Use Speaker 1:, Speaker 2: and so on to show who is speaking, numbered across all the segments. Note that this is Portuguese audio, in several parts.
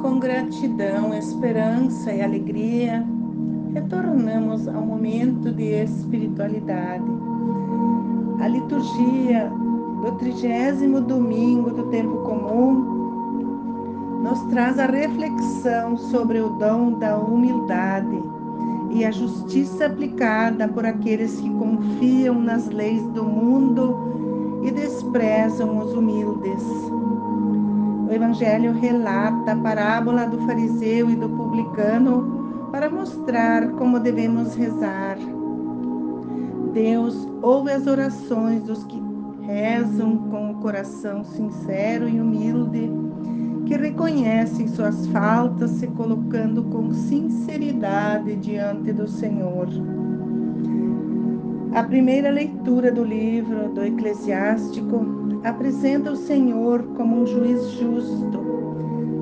Speaker 1: Com gratidão, esperança e alegria, retornamos ao momento de espiritualidade. A liturgia do trigésimo domingo do tempo comum nos traz a reflexão sobre o dom da humildade e a justiça aplicada por aqueles que confiam nas leis do mundo e desprezam os humildes. O Evangelho relata a parábola do fariseu e do publicano para mostrar como devemos rezar. Deus ouve as orações dos que rezam com o coração sincero e humilde, que reconhecem suas faltas, se colocando com sinceridade diante do Senhor. A primeira leitura do livro do Eclesiástico apresenta o Senhor como um juiz justo,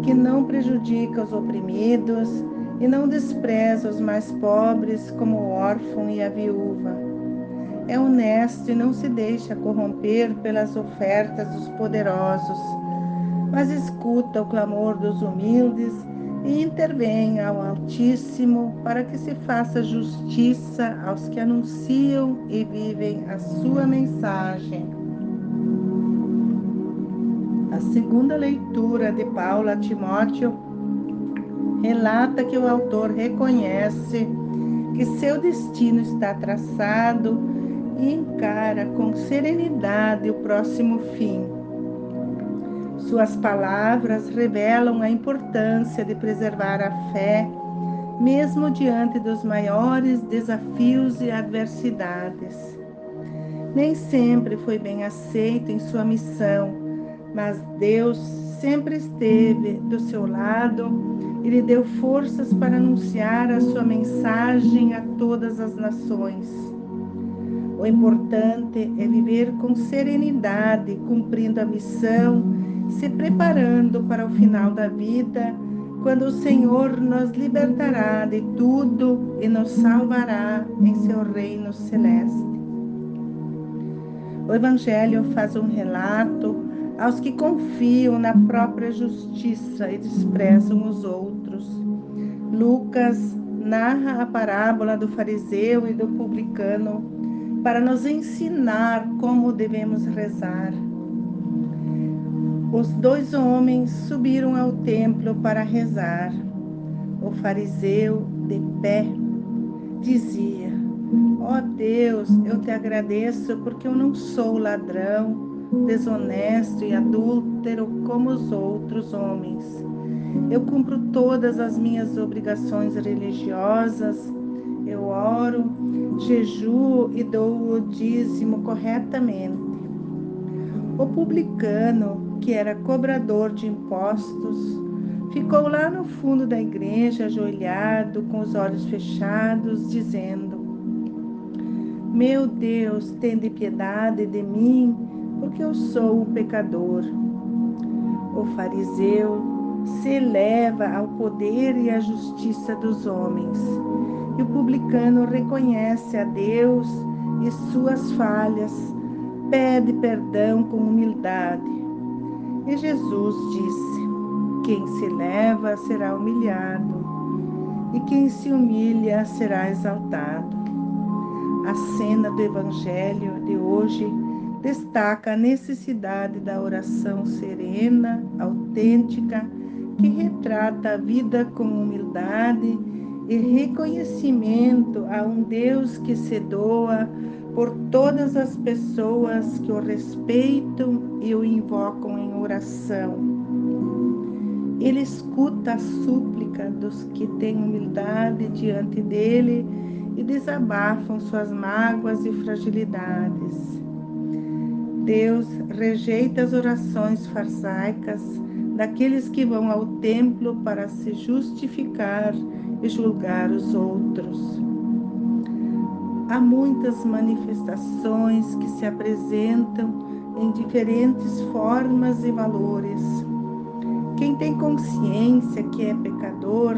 Speaker 1: que não prejudica os oprimidos e não despreza os mais pobres, como o órfão e a viúva. É honesto e não se deixa corromper pelas ofertas dos poderosos, mas escuta o clamor dos humildes e intervém ao Altíssimo para que se faça justiça aos que anunciam e vivem a sua mensagem. A segunda leitura de Paulo a Timóteo relata que o autor reconhece que seu destino está traçado e encara com serenidade o próximo fim. Suas palavras revelam a importância de preservar a fé, mesmo diante dos maiores desafios e adversidades. Nem sempre foi bem aceito em sua missão mas Deus sempre esteve do seu lado e lhe deu forças para anunciar a sua mensagem a todas as nações. O importante é viver com serenidade, cumprindo a missão, se preparando para o final da vida, quando o Senhor nos libertará de tudo e nos salvará em seu reino celeste. O Evangelho faz um relato aos que confiam na própria justiça e desprezam os outros. Lucas narra a parábola do fariseu e do publicano para nos ensinar como devemos rezar. Os dois homens subiram ao templo para rezar. O fariseu, de pé, dizia: Ó oh Deus, eu te agradeço porque eu não sou ladrão desonesto e adúltero como os outros homens. Eu cumpro todas as minhas obrigações religiosas, eu oro, jejuo e dou o dízimo corretamente. O publicano, que era cobrador de impostos, ficou lá no fundo da igreja, ajoelhado, com os olhos fechados, dizendo: Meu Deus, tende piedade de mim porque eu sou um pecador. O fariseu se eleva ao poder e à justiça dos homens, e o publicano reconhece a Deus e suas falhas, pede perdão com humildade. E Jesus disse: Quem se eleva será humilhado, e quem se humilha será exaltado. A cena do Evangelho de hoje destaca a necessidade da oração serena, autêntica, que retrata a vida com humildade e reconhecimento a um Deus que se doa por todas as pessoas que o respeitam e o invocam em oração. Ele escuta a súplica dos que têm humildade diante dele e desabafam suas mágoas e fragilidades. Deus rejeita as orações farsaicas daqueles que vão ao templo para se justificar e julgar os outros. Há muitas manifestações que se apresentam em diferentes formas e valores. Quem tem consciência que é pecador,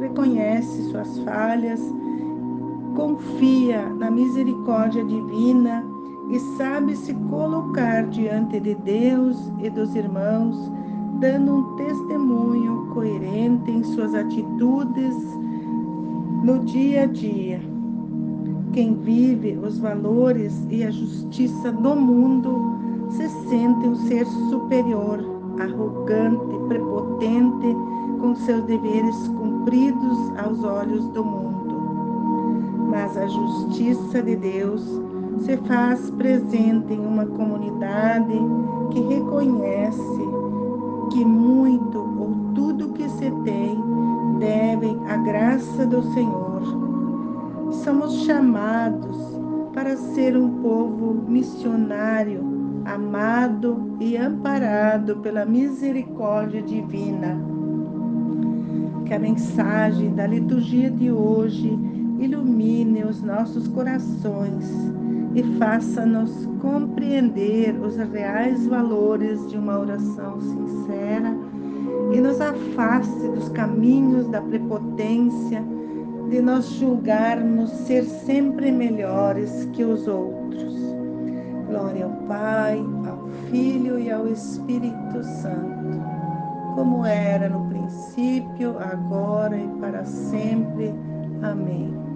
Speaker 1: reconhece suas falhas, confia na misericórdia divina e sabe se colocar diante de Deus e dos irmãos, dando um testemunho coerente em suas atitudes no dia a dia. Quem vive os valores e a justiça do mundo se sente um ser superior, arrogante, prepotente, com seus deveres cumpridos aos olhos do mundo. Mas a justiça de Deus se faz presente em uma comunidade que reconhece que muito ou tudo que se tem devem à graça do Senhor. Somos chamados para ser um povo missionário, amado e amparado pela misericórdia divina. Que a mensagem da liturgia de hoje ilumine os nossos corações e faça-nos compreender os reais valores de uma oração sincera e nos afaste dos caminhos da prepotência, de nós julgarmos ser sempre melhores que os outros. Glória ao Pai, ao Filho e ao Espírito Santo, como era no princípio, agora e para sempre. Amém.